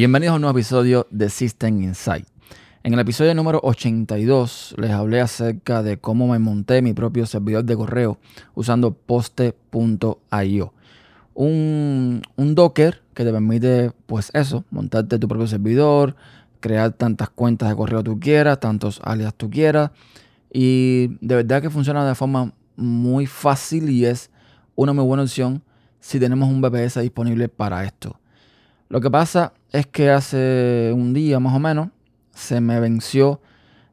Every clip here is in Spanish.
Bienvenidos a un nuevo episodio de System Insight. En el episodio número 82 les hablé acerca de cómo me monté mi propio servidor de correo usando poste.io. Un, un Docker que te permite, pues eso, montarte tu propio servidor, crear tantas cuentas de correo tú quieras, tantos alias tú quieras. Y de verdad que funciona de forma muy fácil y es una muy buena opción si tenemos un VPS disponible para esto. Lo que pasa es que hace un día más o menos se me venció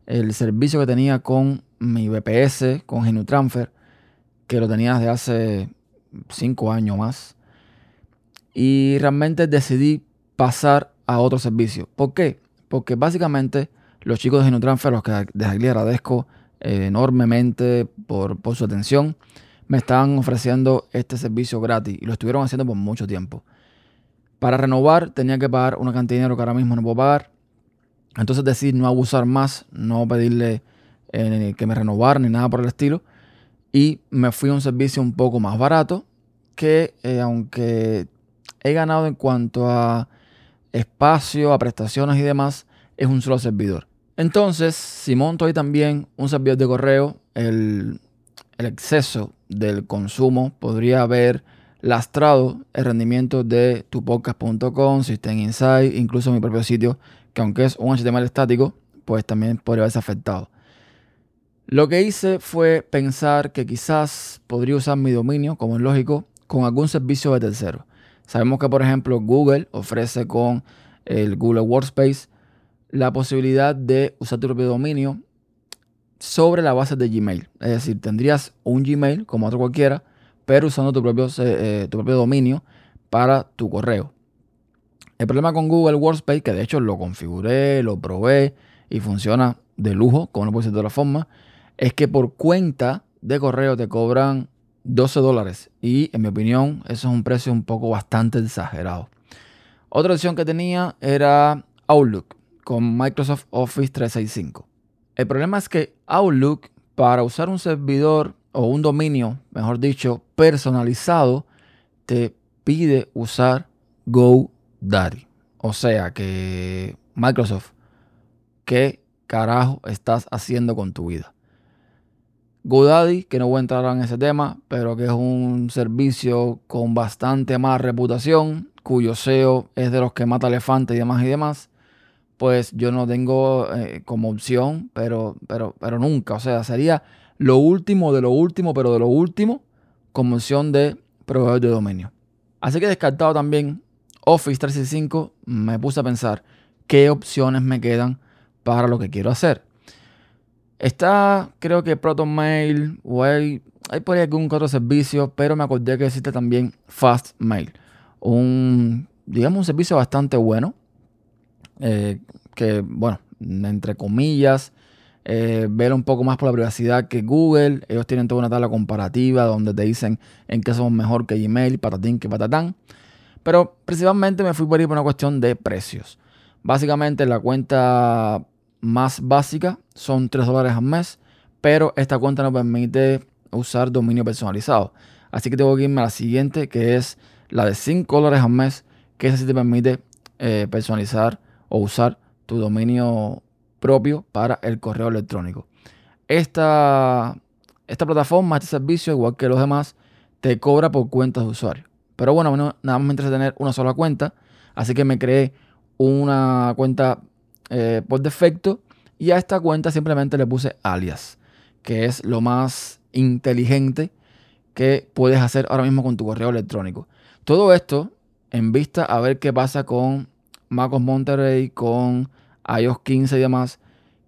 el servicio que tenía con mi VPS, con GenuTransfer, que lo tenía desde hace 5 años más. Y realmente decidí pasar a otro servicio. ¿Por qué? Porque básicamente los chicos de GenuTransfer, los que desde aquí agradezco enormemente por, por su atención, me estaban ofreciendo este servicio gratis y lo estuvieron haciendo por mucho tiempo. Para renovar tenía que pagar una cantidad de dinero que ahora mismo no puedo pagar. Entonces decidí no abusar más, no pedirle eh, que me renovara ni nada por el estilo. Y me fui a un servicio un poco más barato que eh, aunque he ganado en cuanto a espacio, a prestaciones y demás, es un solo servidor. Entonces, si monto ahí también un servidor de correo, el, exceso del consumo podría haber lastrado el rendimiento de tupodcast.com, System Insight, incluso mi propio sitio, que aunque es un HTML estático, pues también podría haberse afectado. Lo que hice fue pensar que quizás podría usar mi dominio, como es lógico, con algún servicio de tercero. Sabemos que, por ejemplo, Google ofrece con el Google Workspace la posibilidad de usar tu propio dominio sobre la base de Gmail. Es decir, tendrías un Gmail como otro cualquiera, pero usando tu propio, eh, tu propio dominio para tu correo. El problema con Google Workspace, que de hecho lo configuré, lo probé y funciona de lujo, como no puede ser de otra forma, es que por cuenta de correo te cobran 12 dólares. Y en mi opinión, eso es un precio un poco bastante exagerado. Otra opción que tenía era Outlook con Microsoft Office 365. El problema es que Outlook, para usar un servidor o un dominio, mejor dicho, personalizado, te pide usar GoDaddy. O sea que Microsoft, ¿qué carajo estás haciendo con tu vida? GoDaddy, que no voy a entrar en ese tema, pero que es un servicio con bastante más reputación, cuyo SEO es de los que mata elefantes y demás y demás, pues yo no tengo eh, como opción, pero, pero, pero nunca. O sea, sería lo último de lo último, pero de lo último, como opción de proveedor de dominio. Así que descartado también Office 365, me puse a pensar qué opciones me quedan para lo que quiero hacer. Está, creo que ProtonMail, o hay, hay por ahí algún otro servicio, pero me acordé que existe también FastMail. Un, digamos, un servicio bastante bueno. Eh, que, bueno, entre comillas, eh, ver un poco más por la privacidad que Google. Ellos tienen toda una tabla comparativa donde te dicen en qué somos mejor que Gmail, patatín que patatán. Pero principalmente me fui por ahí por una cuestión de precios. Básicamente la cuenta más básica son 3 dólares al mes, pero esta cuenta nos permite usar dominio personalizado. Así que tengo que irme a la siguiente, que es la de 5 dólares al mes, que esa sí te permite eh, personalizar o usar tu dominio propio para el correo electrónico. Esta, esta plataforma, este servicio, igual que los demás, te cobra por cuentas de usuario. Pero bueno, nada más me interesa tener una sola cuenta, así que me creé una cuenta eh, por defecto y a esta cuenta simplemente le puse alias, que es lo más inteligente que puedes hacer ahora mismo con tu correo electrónico. Todo esto en vista a ver qué pasa con MacOS Monterey, con iOS 15 y demás,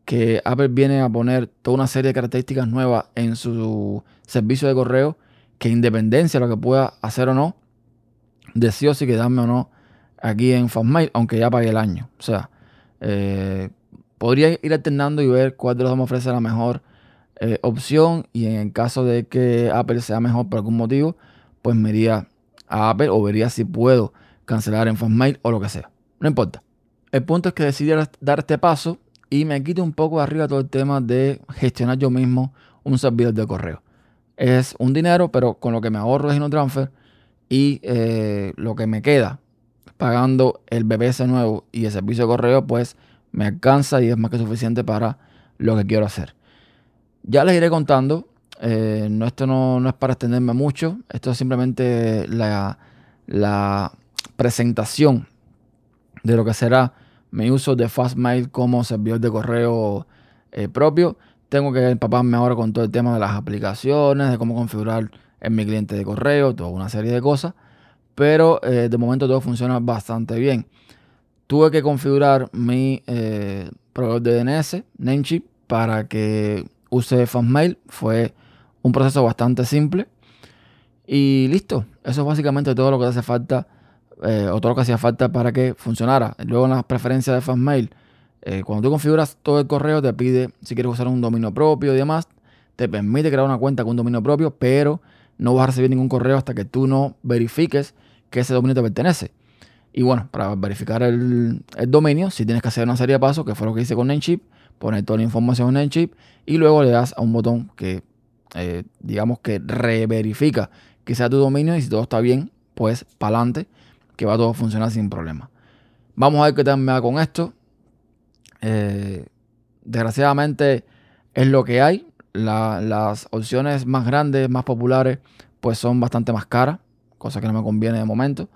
que Apple viene a poner toda una serie de características nuevas en su servicio de correo, que independencia de lo que pueda hacer o no, decido si quedarme o no aquí en Fastmail, aunque ya pagué el año. O sea, eh, podría ir alternando y ver cuál de los dos me ofrece la mejor eh, opción y en el caso de que Apple sea mejor por algún motivo, pues me iría a Apple o vería si puedo cancelar en Fastmail o lo que sea. No importa. El punto es que decidí dar este paso y me quito un poco arriba todo el tema de gestionar yo mismo un servidor de correo. Es un dinero, pero con lo que me ahorro de transfer y eh, lo que me queda pagando el BBS nuevo y el servicio de correo, pues me alcanza y es más que suficiente para lo que quiero hacer. Ya les iré contando. Eh, no, esto no, es para extenderme mucho. Esto es simplemente la, la presentación de lo que será mi uso de Fastmail como servidor de correo eh, propio. Tengo que empaparme ahora con todo el tema de las aplicaciones, de cómo configurar en mi cliente de correo, toda una serie de cosas. Pero eh, de momento todo funciona bastante bien. Tuve que configurar mi eh, proveedor de DNS, Namecheap, para que use Fastmail. Fue un proceso bastante simple. Y listo. Eso es básicamente todo lo que hace falta eh, o todo lo que hacía falta para que funcionara. Luego en las preferencias de Fastmail, eh, cuando tú configuras todo el correo, te pide si quieres usar un dominio propio y demás. Te permite crear una cuenta con un dominio propio, pero no vas a recibir ningún correo hasta que tú no verifiques que ese dominio te pertenece. Y bueno, para verificar el, dominio, si tienes que hacer una serie de pasos, que fue lo que hice con Namecheap, poner toda la información en Namecheap y luego le das a un botón que, eh, digamos que reverifica que sea tu dominio y si todo está bien, pues para adelante que va todo a funcionar sin problema. Vamos a ver qué tal me va con esto. Eh, desgraciadamente es lo que hay. las opciones más grandes, más populares, pues son bastante más caras, cosa que no me conviene de momento.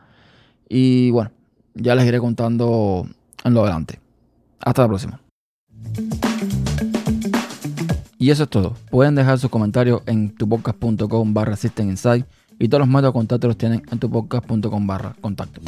Y bueno, ya les iré contando en lo adelante. Hasta la próxima. Y eso es todo. Pueden dejar sus comentarios en tupodcast.com barra System y todos los métodos de contacto los tienen en tupodcast.com barra contacto.